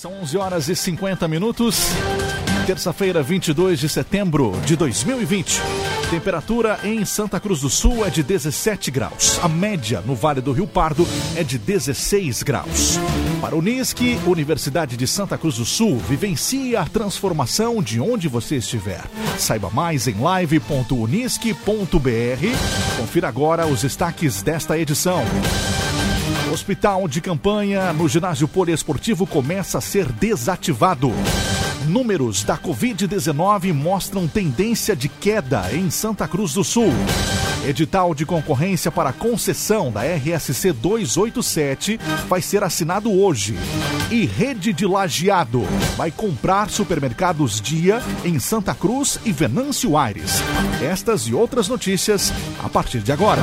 São 11 horas e 50 minutos. Terça-feira, 22 de setembro de 2020. Temperatura em Santa Cruz do Sul é de 17 graus. A média no Vale do Rio Pardo é de 16 graus. Para o Unisque, Universidade de Santa Cruz do Sul, vivencie a transformação de onde você estiver. Saiba mais em live.unisque.br. Confira agora os destaques desta edição. Hospital de campanha no ginásio poliesportivo começa a ser desativado. Números da Covid-19 mostram tendência de queda em Santa Cruz do Sul. Edital de concorrência para concessão da RSC 287 vai ser assinado hoje. E Rede de Lajeado vai comprar supermercados Dia em Santa Cruz e Venâncio Aires. Estas e outras notícias a partir de agora.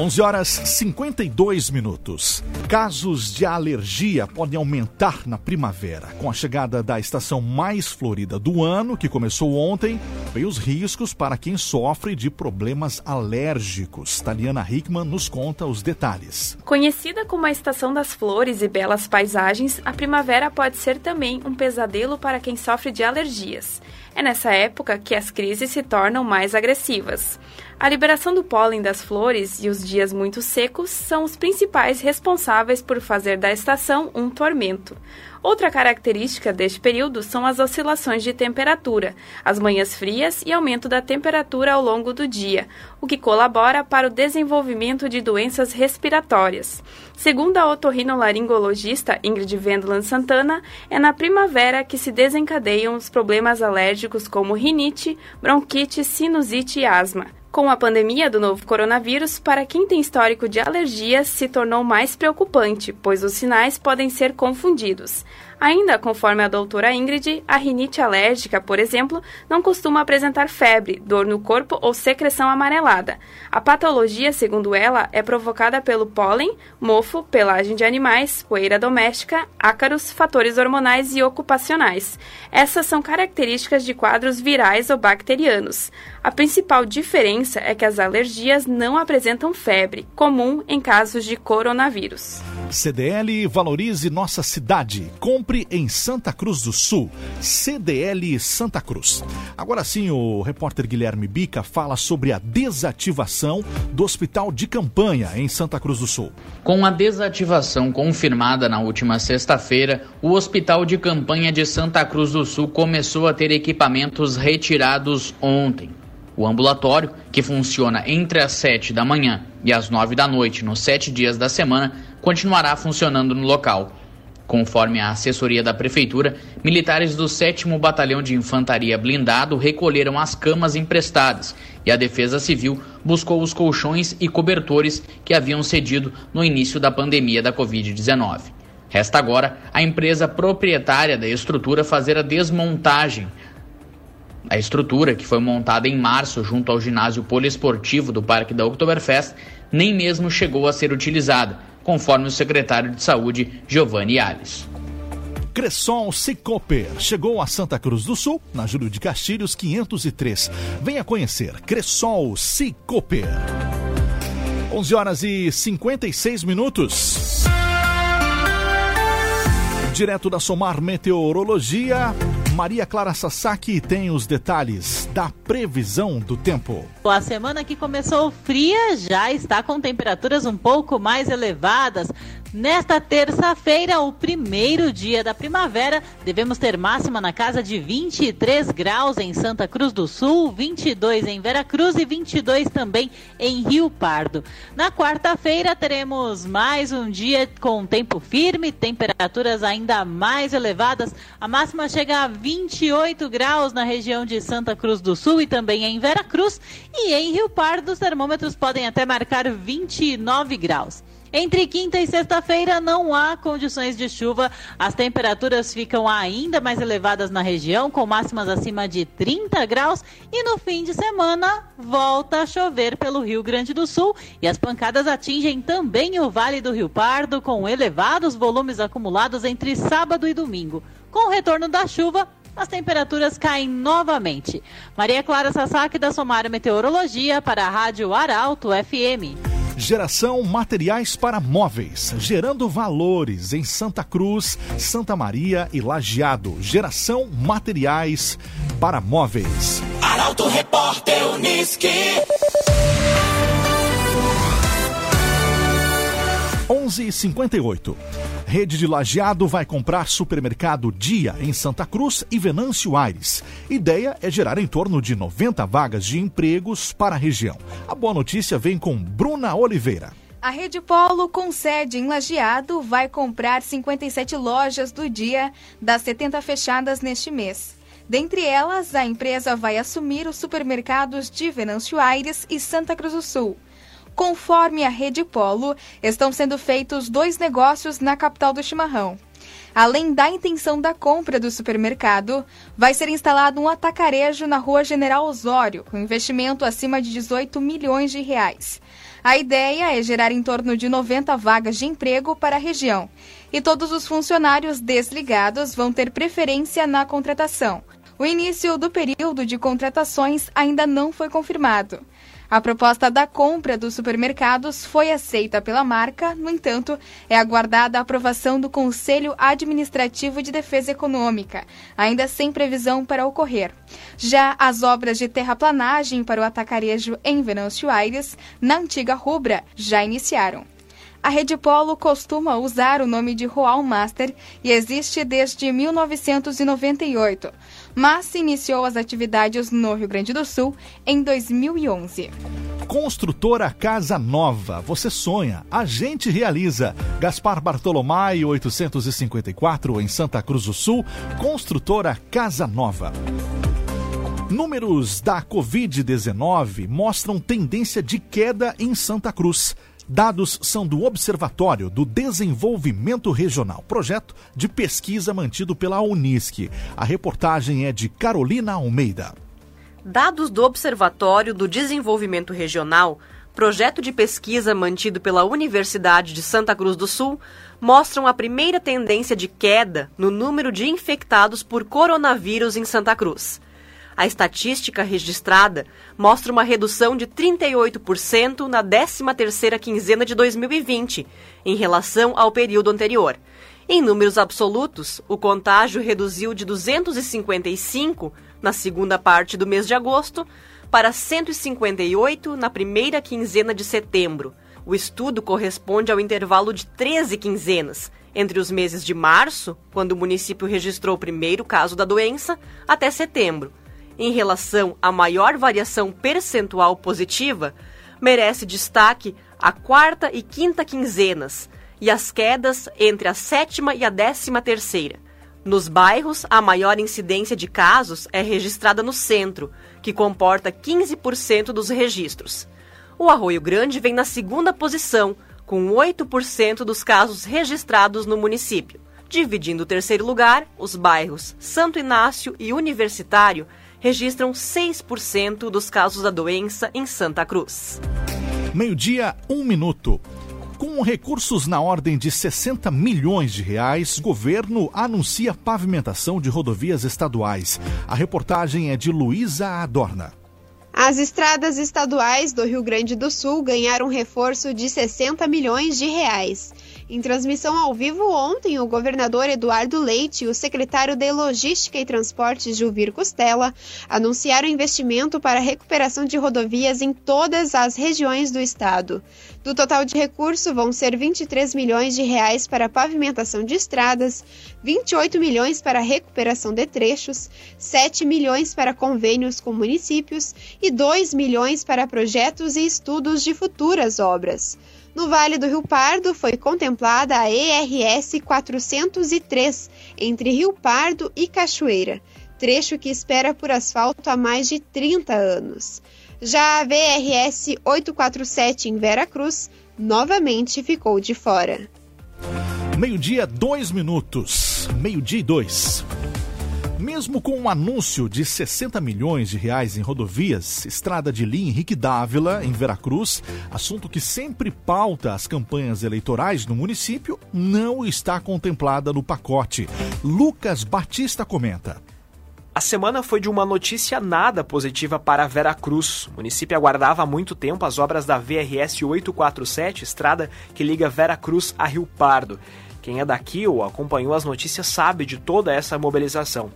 11 horas 52 minutos. Casos de alergia podem aumentar na primavera. Com a chegada da estação mais florida do ano, que começou ontem, veio os riscos para quem sofre de problemas alérgicos. Taliana Hickman nos conta os detalhes. Conhecida como a estação das flores e belas paisagens, a primavera pode ser também um pesadelo para quem sofre de alergias. É nessa época que as crises se tornam mais agressivas. A liberação do pólen das flores e os dias muito secos são os principais responsáveis por fazer da estação um tormento. Outra característica deste período são as oscilações de temperatura, as manhãs frias e aumento da temperatura ao longo do dia, o que colabora para o desenvolvimento de doenças respiratórias. Segundo a otorrinolaringologista Ingrid Vendland Santana, é na primavera que se desencadeiam os problemas alérgicos como rinite, bronquite, sinusite e asma. Com a pandemia do novo coronavírus, para quem tem histórico de alergias, se tornou mais preocupante, pois os sinais podem ser confundidos. Ainda conforme a doutora Ingrid, a rinite alérgica, por exemplo, não costuma apresentar febre, dor no corpo ou secreção amarelada. A patologia, segundo ela, é provocada pelo pólen, mofo, pelagem de animais, poeira doméstica, ácaros, fatores hormonais e ocupacionais. Essas são características de quadros virais ou bacterianos. A principal diferença é que as alergias não apresentam febre, comum em casos de coronavírus. CDL valorize nossa cidade. Compre em Santa Cruz do Sul. CDL Santa Cruz. Agora sim, o repórter Guilherme Bica fala sobre a desativação do hospital de campanha em Santa Cruz do Sul. Com a desativação confirmada na última sexta-feira, o hospital de campanha de Santa Cruz do Sul começou a ter equipamentos retirados ontem. O ambulatório, que funciona entre as 7 da manhã e as 9 da noite nos sete dias da semana, continuará funcionando no local. Conforme a assessoria da Prefeitura, militares do 7 Batalhão de Infantaria Blindado recolheram as camas emprestadas e a Defesa Civil buscou os colchões e cobertores que haviam cedido no início da pandemia da Covid-19. Resta agora a empresa proprietária da estrutura fazer a desmontagem a estrutura, que foi montada em março junto ao ginásio poliesportivo do Parque da Oktoberfest, nem mesmo chegou a ser utilizada, conforme o secretário de Saúde, Giovanni Alves. Cressol Cicoper chegou a Santa Cruz do Sul, na Júlio de Castilhos 503. Venha conhecer Cressol Cicoper. 11 horas e 56 minutos. Direto da Somar Meteorologia, Maria Clara Sasaki tem os detalhes da previsão do tempo. A semana que começou fria já está com temperaturas um pouco mais elevadas. Nesta terça-feira, o primeiro dia da primavera, devemos ter máxima na casa de 23 graus em Santa Cruz do Sul, 22 em Veracruz e 22 também em Rio Pardo. Na quarta-feira, teremos mais um dia com tempo firme, temperaturas ainda mais elevadas. A máxima chega a 28 graus na região de Santa Cruz do Sul e também em Veracruz. E em Rio Pardo, os termômetros podem até marcar 29 graus. Entre quinta e sexta-feira não há condições de chuva. As temperaturas ficam ainda mais elevadas na região, com máximas acima de 30 graus. E no fim de semana volta a chover pelo Rio Grande do Sul. E as pancadas atingem também o Vale do Rio Pardo, com elevados volumes acumulados entre sábado e domingo. Com o retorno da chuva, as temperaturas caem novamente. Maria Clara Sasaki, da Somar Meteorologia, para a Rádio Arauto FM. Geração Materiais para Móveis, gerando valores em Santa Cruz, Santa Maria e Lajeado. Geração Materiais para Móveis. Arauto Repórter Uniski. 11:58. Rede de Lajeado vai comprar supermercado Dia em Santa Cruz e Venâncio Aires. Ideia é gerar em torno de 90 vagas de empregos para a região. A boa notícia vem com Bruna Oliveira. A Rede Polo, com sede em Lajeado, vai comprar 57 lojas do dia das 70 fechadas neste mês. Dentre elas, a empresa vai assumir os supermercados de Venâncio Aires e Santa Cruz do Sul. Conforme a Rede Polo, estão sendo feitos dois negócios na capital do chimarrão. Além da intenção da compra do supermercado, vai ser instalado um atacarejo na rua General Osório, com investimento acima de 18 milhões de reais. A ideia é gerar em torno de 90 vagas de emprego para a região. E todos os funcionários desligados vão ter preferência na contratação. O início do período de contratações ainda não foi confirmado. A proposta da compra dos supermercados foi aceita pela marca, no entanto, é aguardada a aprovação do Conselho Administrativo de Defesa Econômica, ainda sem previsão para ocorrer. Já as obras de terraplanagem para o atacarejo em Venâncio Aires, na antiga Rubra, já iniciaram. A Rede Polo costuma usar o nome de Roal Master e existe desde 1998 mas iniciou as atividades no Rio Grande do Sul em 2011. Construtora Casa Nova. Você sonha, a gente realiza. Gaspar Bartolomai, 854, em Santa Cruz do Sul. Construtora Casa Nova. Números da Covid-19 mostram tendência de queda em Santa Cruz. Dados são do Observatório do Desenvolvimento Regional, projeto de pesquisa mantido pela Unisc. A reportagem é de Carolina Almeida. Dados do Observatório do Desenvolvimento Regional, projeto de pesquisa mantido pela Universidade de Santa Cruz do Sul, mostram a primeira tendência de queda no número de infectados por coronavírus em Santa Cruz. A estatística registrada mostra uma redução de 38% na 13ª quinzena de 2020, em relação ao período anterior. Em números absolutos, o contágio reduziu de 255 na segunda parte do mês de agosto para 158 na primeira quinzena de setembro. O estudo corresponde ao intervalo de 13 quinzenas, entre os meses de março, quando o município registrou o primeiro caso da doença, até setembro, em relação à maior variação percentual positiva, merece destaque a quarta e quinta quinzenas e as quedas entre a sétima e a décima terceira. Nos bairros, a maior incidência de casos é registrada no centro, que comporta 15% dos registros. O Arroio Grande vem na segunda posição, com 8% dos casos registrados no município. Dividindo o terceiro lugar, os bairros Santo Inácio e Universitário registram 6% dos casos da doença em Santa Cruz. Meio-dia, um minuto. Com recursos na ordem de 60 milhões de reais, governo anuncia pavimentação de rodovias estaduais. A reportagem é de Luísa Adorna. As estradas estaduais do Rio Grande do Sul ganharam reforço de 60 milhões de reais. Em transmissão ao vivo ontem, o governador Eduardo Leite e o secretário de Logística e Transportes Gilvir Costela anunciaram investimento para a recuperação de rodovias em todas as regiões do estado. Do total de recurso, vão ser 23 milhões de reais para pavimentação de estradas, 28 milhões para recuperação de trechos, 7 milhões para convênios com municípios e 2 milhões para projetos e estudos de futuras obras. No Vale do Rio Pardo foi contemplada a ERS 403 entre Rio Pardo e Cachoeira, trecho que espera por asfalto há mais de 30 anos. Já a VRS 847 em Vera Cruz novamente ficou de fora. Meio-dia, dois minutos. Meio-dia e dois. Mesmo com um anúncio de 60 milhões de reais em rodovias, estrada de linha Henrique Dávila, em Veracruz, assunto que sempre pauta as campanhas eleitorais no município, não está contemplada no pacote. Lucas Batista comenta. A semana foi de uma notícia nada positiva para Veracruz. O município aguardava há muito tempo as obras da VRS 847, estrada que liga Veracruz a Rio Pardo. Quem é daqui ou acompanhou as notícias sabe de toda essa mobilização.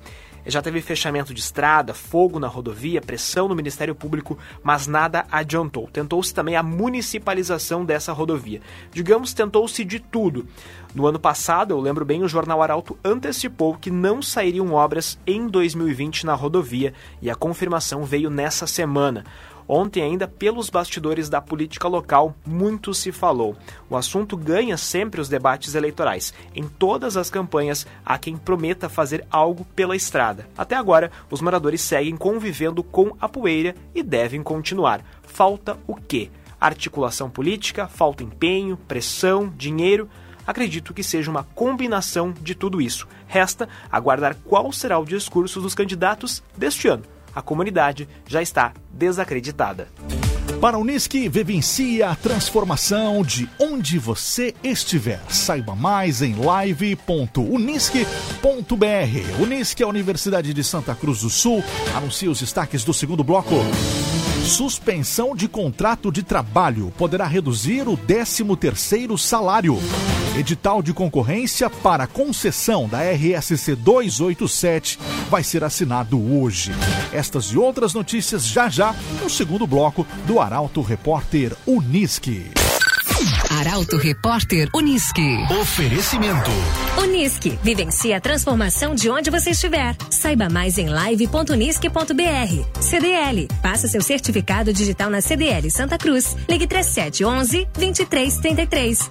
Já teve fechamento de estrada, fogo na rodovia, pressão no Ministério Público, mas nada adiantou. Tentou-se também a municipalização dessa rodovia. Digamos, tentou-se de tudo. No ano passado, eu lembro bem, o Jornal Arauto antecipou que não sairiam obras em 2020 na rodovia e a confirmação veio nessa semana. Ontem, ainda pelos bastidores da política local, muito se falou. O assunto ganha sempre os debates eleitorais. Em todas as campanhas, há quem prometa fazer algo pela estrada. Até agora, os moradores seguem convivendo com a poeira e devem continuar. Falta o quê? Articulação política, falta empenho, pressão, dinheiro. Acredito que seja uma combinação de tudo isso. Resta aguardar qual será o discurso dos candidatos deste ano a comunidade já está desacreditada. Para o Unisque, vivencie a transformação de onde você estiver. Saiba mais em live.unisque.br. Unisque, a Universidade de Santa Cruz do Sul, anuncia os destaques do segundo bloco. Suspensão de contrato de trabalho poderá reduzir o 13º salário. Edital de concorrência para concessão da RSC 287 vai ser assinado hoje. Estas e outras notícias já já no segundo bloco do Arauto Repórter Unisque. Arauto Repórter Unisque. Oferecimento. Unisque. Vivencie a transformação de onde você estiver. Saiba mais em live.unisque.br. CDL. Faça seu certificado digital na CDL Santa Cruz. Ligue 3711 2333.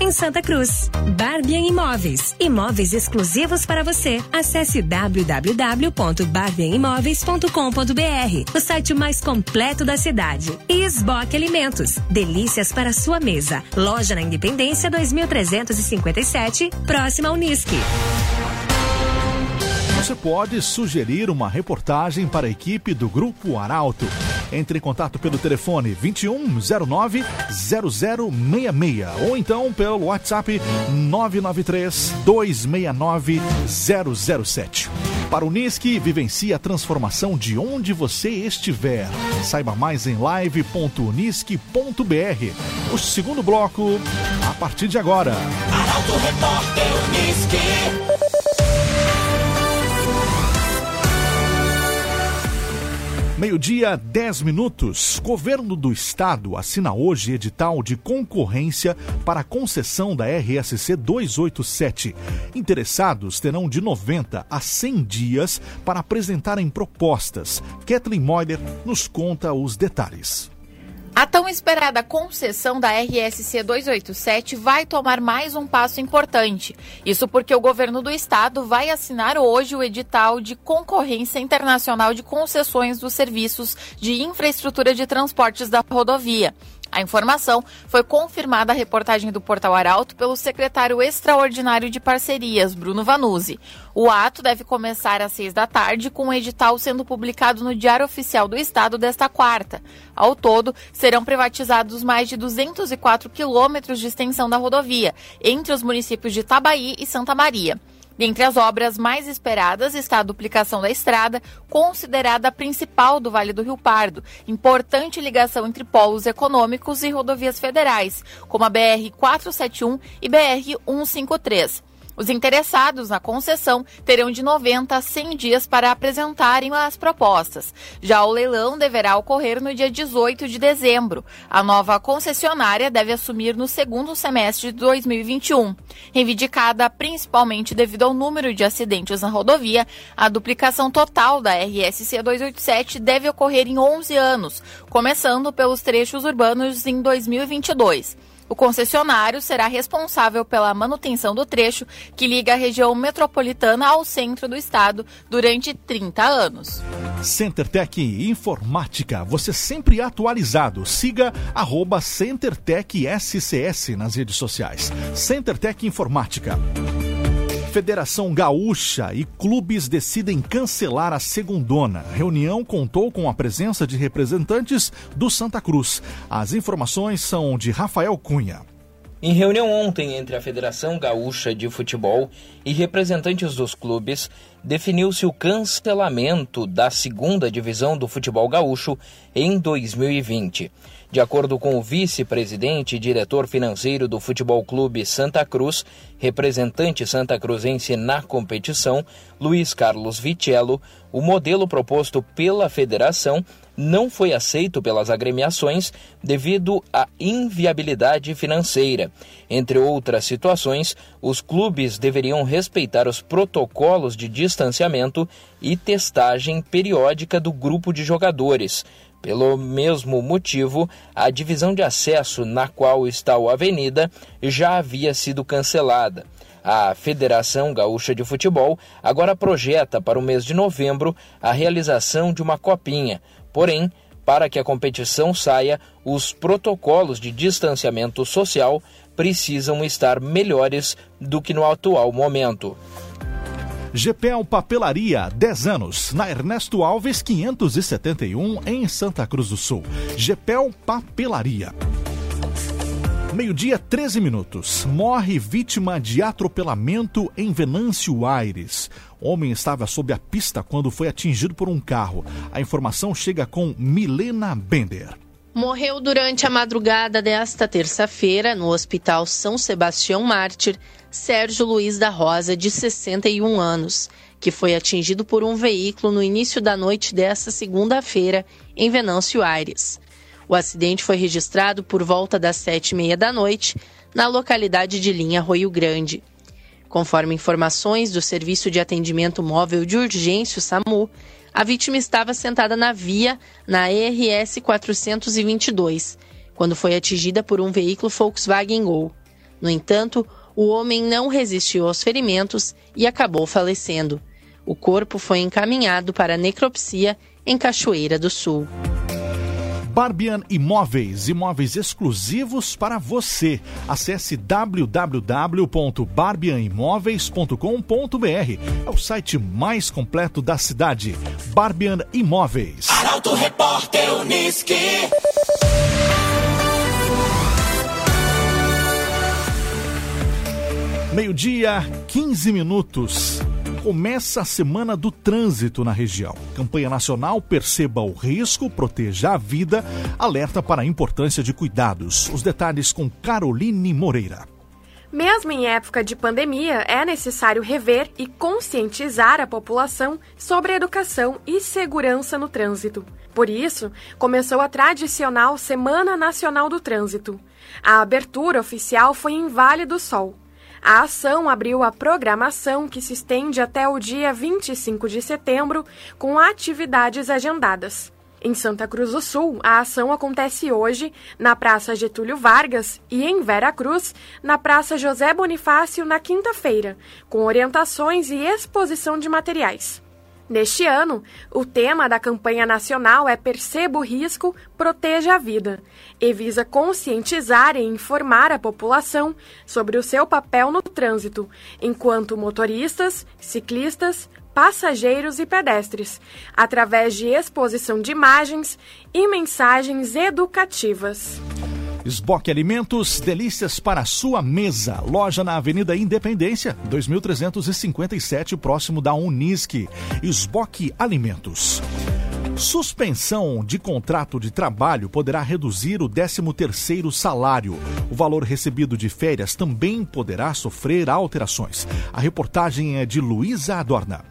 em Santa Cruz. Barbian Imóveis. Imóveis exclusivos para você. Acesse www.barbianimóveis.com.br. O site mais completo da cidade. E Esboque Alimentos. Delícias para sua mesa. Loja na Independência 2357, próxima ao Unisque. Você pode sugerir uma reportagem para a equipe do Grupo Arauto. Entre em contato pelo telefone 2109 0066 ou então pelo WhatsApp 993 269 007. Para o Nisque, vivencie a transformação de onde você estiver. Saiba mais em live.unisque.br. O segundo bloco, a partir de agora. Arauto Repórter Unisque. Meio-dia, 10 minutos. Governo do Estado assina hoje edital de concorrência para concessão da RSC 287. Interessados terão de 90 a 100 dias para apresentarem propostas. Kathleen Moider nos conta os detalhes. A tão esperada concessão da RSC 287 vai tomar mais um passo importante. Isso porque o governo do estado vai assinar hoje o edital de concorrência internacional de concessões dos serviços de infraestrutura de transportes da rodovia. A informação foi confirmada à reportagem do Portal Arauto pelo secretário extraordinário de parcerias, Bruno Vanuzzi. O ato deve começar às seis da tarde, com o edital sendo publicado no Diário Oficial do Estado desta quarta. Ao todo, serão privatizados mais de 204 quilômetros de extensão da rodovia, entre os municípios de Tabaí e Santa Maria. Dentre as obras mais esperadas está a duplicação da estrada, considerada a principal do Vale do Rio Pardo, importante ligação entre polos econômicos e rodovias federais, como a BR-471 e BR-153. Os interessados na concessão terão de 90 a 100 dias para apresentarem as propostas. Já o leilão deverá ocorrer no dia 18 de dezembro. A nova concessionária deve assumir no segundo semestre de 2021. Reivindicada principalmente devido ao número de acidentes na rodovia, a duplicação total da RSC 287 deve ocorrer em 11 anos, começando pelos trechos urbanos em 2022. O concessionário será responsável pela manutenção do trecho que liga a região metropolitana ao centro do estado durante 30 anos. CenterTech Informática, você sempre atualizado. Siga arroba CenterTech SCS nas redes sociais. CenterTech Informática. Federação Gaúcha e clubes decidem cancelar a segundona. Reunião contou com a presença de representantes do Santa Cruz. As informações são de Rafael Cunha. Em reunião ontem entre a Federação Gaúcha de Futebol e representantes dos clubes, definiu-se o cancelamento da segunda divisão do futebol gaúcho em 2020. De acordo com o vice-presidente e diretor financeiro do Futebol Clube Santa Cruz, representante santa cruzense na competição, Luiz Carlos Vitello, o modelo proposto pela federação não foi aceito pelas agremiações devido à inviabilidade financeira. Entre outras situações, os clubes deveriam respeitar os protocolos de distanciamento e testagem periódica do grupo de jogadores. Pelo mesmo motivo, a divisão de acesso na qual está o Avenida já havia sido cancelada. A Federação Gaúcha de Futebol agora projeta para o mês de novembro a realização de uma copinha. Porém, para que a competição saia, os protocolos de distanciamento social precisam estar melhores do que no atual momento. GPL Papelaria, 10 anos, na Ernesto Alves 571, em Santa Cruz do Sul. GPL Papelaria. Meio-dia, 13 minutos. Morre vítima de atropelamento em Venâncio Aires. Homem estava sob a pista quando foi atingido por um carro. A informação chega com Milena Bender. Morreu durante a madrugada desta terça-feira no Hospital São Sebastião Mártir Sérgio Luiz da Rosa, de 61 anos, que foi atingido por um veículo no início da noite desta segunda-feira em Venâncio Aires. O acidente foi registrado por volta das sete e meia da noite na localidade de Linha Roio Grande. Conforme informações do Serviço de Atendimento Móvel de Urgência, SAMU, a vítima estava sentada na via na RS 422, quando foi atingida por um veículo Volkswagen Gol. No entanto, o homem não resistiu aos ferimentos e acabou falecendo. O corpo foi encaminhado para necropsia em Cachoeira do Sul. Barbian Imóveis, imóveis exclusivos para você. Acesse www.barbianimóveis.com.br. É o site mais completo da cidade. Barbian Imóveis. Arauto Repórter Uniski. Meio-dia, 15 minutos. Começa a semana do trânsito na região. Campanha nacional Perceba o Risco, Proteja a Vida, alerta para a importância de cuidados. Os detalhes com Caroline Moreira. Mesmo em época de pandemia, é necessário rever e conscientizar a população sobre educação e segurança no trânsito. Por isso, começou a tradicional Semana Nacional do Trânsito. A abertura oficial foi em Vale do Sol. A ação abriu a programação que se estende até o dia 25 de setembro, com atividades agendadas. Em Santa Cruz do Sul, a ação acontece hoje na Praça Getúlio Vargas e em Vera Cruz, na Praça José Bonifácio, na quinta-feira, com orientações e exposição de materiais. Neste ano, o tema da campanha nacional é Perceba o Risco, Proteja a Vida e visa conscientizar e informar a população sobre o seu papel no trânsito, enquanto motoristas, ciclistas, passageiros e pedestres, através de exposição de imagens e mensagens educativas. Esboque Alimentos, delícias para sua mesa. Loja na Avenida Independência, 2357, próximo da Unisque. Esboque Alimentos. Suspensão de contrato de trabalho poderá reduzir o 13º salário. O valor recebido de férias também poderá sofrer alterações. A reportagem é de Luísa Adorna.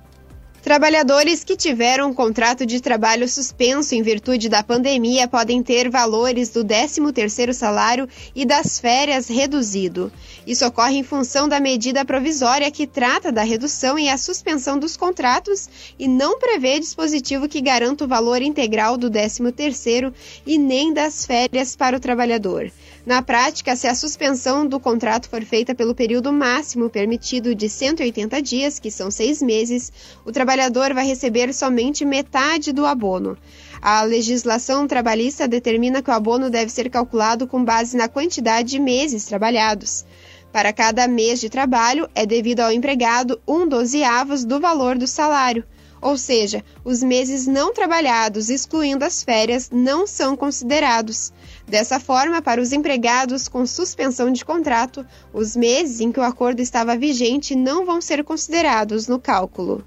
Trabalhadores que tiveram um contrato de trabalho suspenso em virtude da pandemia podem ter valores do 13º salário e das férias reduzido. Isso ocorre em função da medida provisória que trata da redução e a suspensão dos contratos e não prevê dispositivo que garanta o valor integral do 13º e nem das férias para o trabalhador. Na prática, se a suspensão do contrato for feita pelo período máximo permitido de 180 dias, que são seis meses, o trabalhador vai receber somente metade do abono. A legislação trabalhista determina que o abono deve ser calculado com base na quantidade de meses trabalhados. Para cada mês de trabalho, é devido ao empregado um dozeavos do valor do salário. Ou seja, os meses não trabalhados, excluindo as férias, não são considerados. Dessa forma, para os empregados com suspensão de contrato, os meses em que o acordo estava vigente não vão ser considerados no cálculo.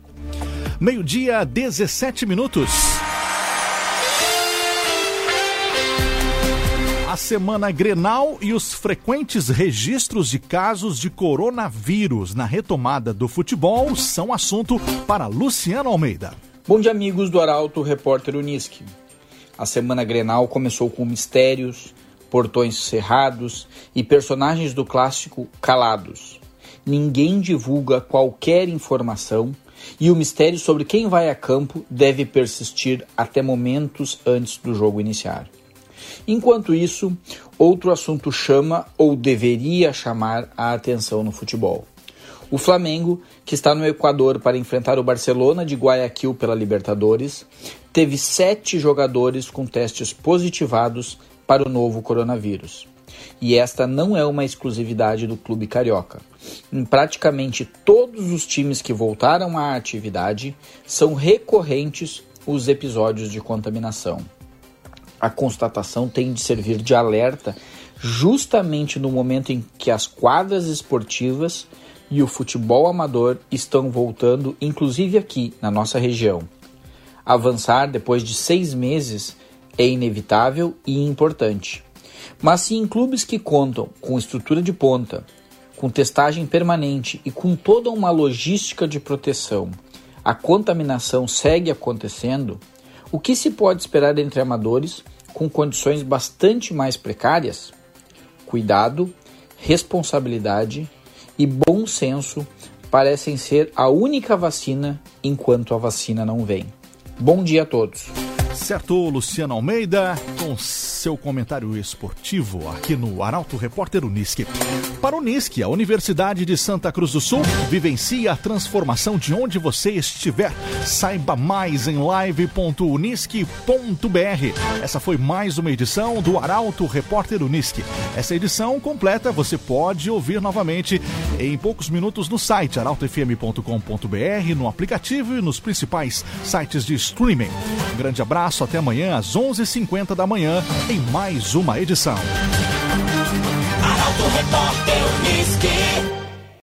Meio-dia, 17 minutos. A semana Grenal e os frequentes registros de casos de coronavírus na retomada do futebol são assunto para Luciano Almeida. Bom dia, amigos do Arauto, repórter Uniski. A semana Grenal começou com mistérios, portões cerrados e personagens do clássico calados. Ninguém divulga qualquer informação e o mistério sobre quem vai a campo deve persistir até momentos antes do jogo iniciar. Enquanto isso, outro assunto chama ou deveria chamar a atenção no futebol. O Flamengo, que está no Equador para enfrentar o Barcelona de Guayaquil pela Libertadores, teve sete jogadores com testes positivados para o novo coronavírus. E esta não é uma exclusividade do clube carioca. Em praticamente todos os times que voltaram à atividade, são recorrentes os episódios de contaminação a constatação tem de servir de alerta justamente no momento em que as quadras esportivas e o futebol amador estão voltando, inclusive aqui na nossa região. Avançar depois de seis meses é inevitável e importante. Mas se em clubes que contam com estrutura de ponta, com testagem permanente e com toda uma logística de proteção, a contaminação segue acontecendo, o que se pode esperar entre amadores com condições bastante mais precárias, cuidado, responsabilidade e bom senso parecem ser a única vacina enquanto a vacina não vem. Bom dia a todos. Certo, Luciano Almeida, com seu comentário esportivo aqui no Arauto Repórter Unisque. Para Unisque, a Universidade de Santa Cruz do Sul vivencia a transformação de onde você estiver. Saiba mais em live.unisque.br. Essa foi mais uma edição do Arauto Repórter Unisque. Essa edição completa você pode ouvir novamente em poucos minutos no site arautofm.com.br, no aplicativo e nos principais sites de streaming. Um grande abraço, até amanhã às 11h50 da manhã em mais uma edição. Arauto Repórter Unisque.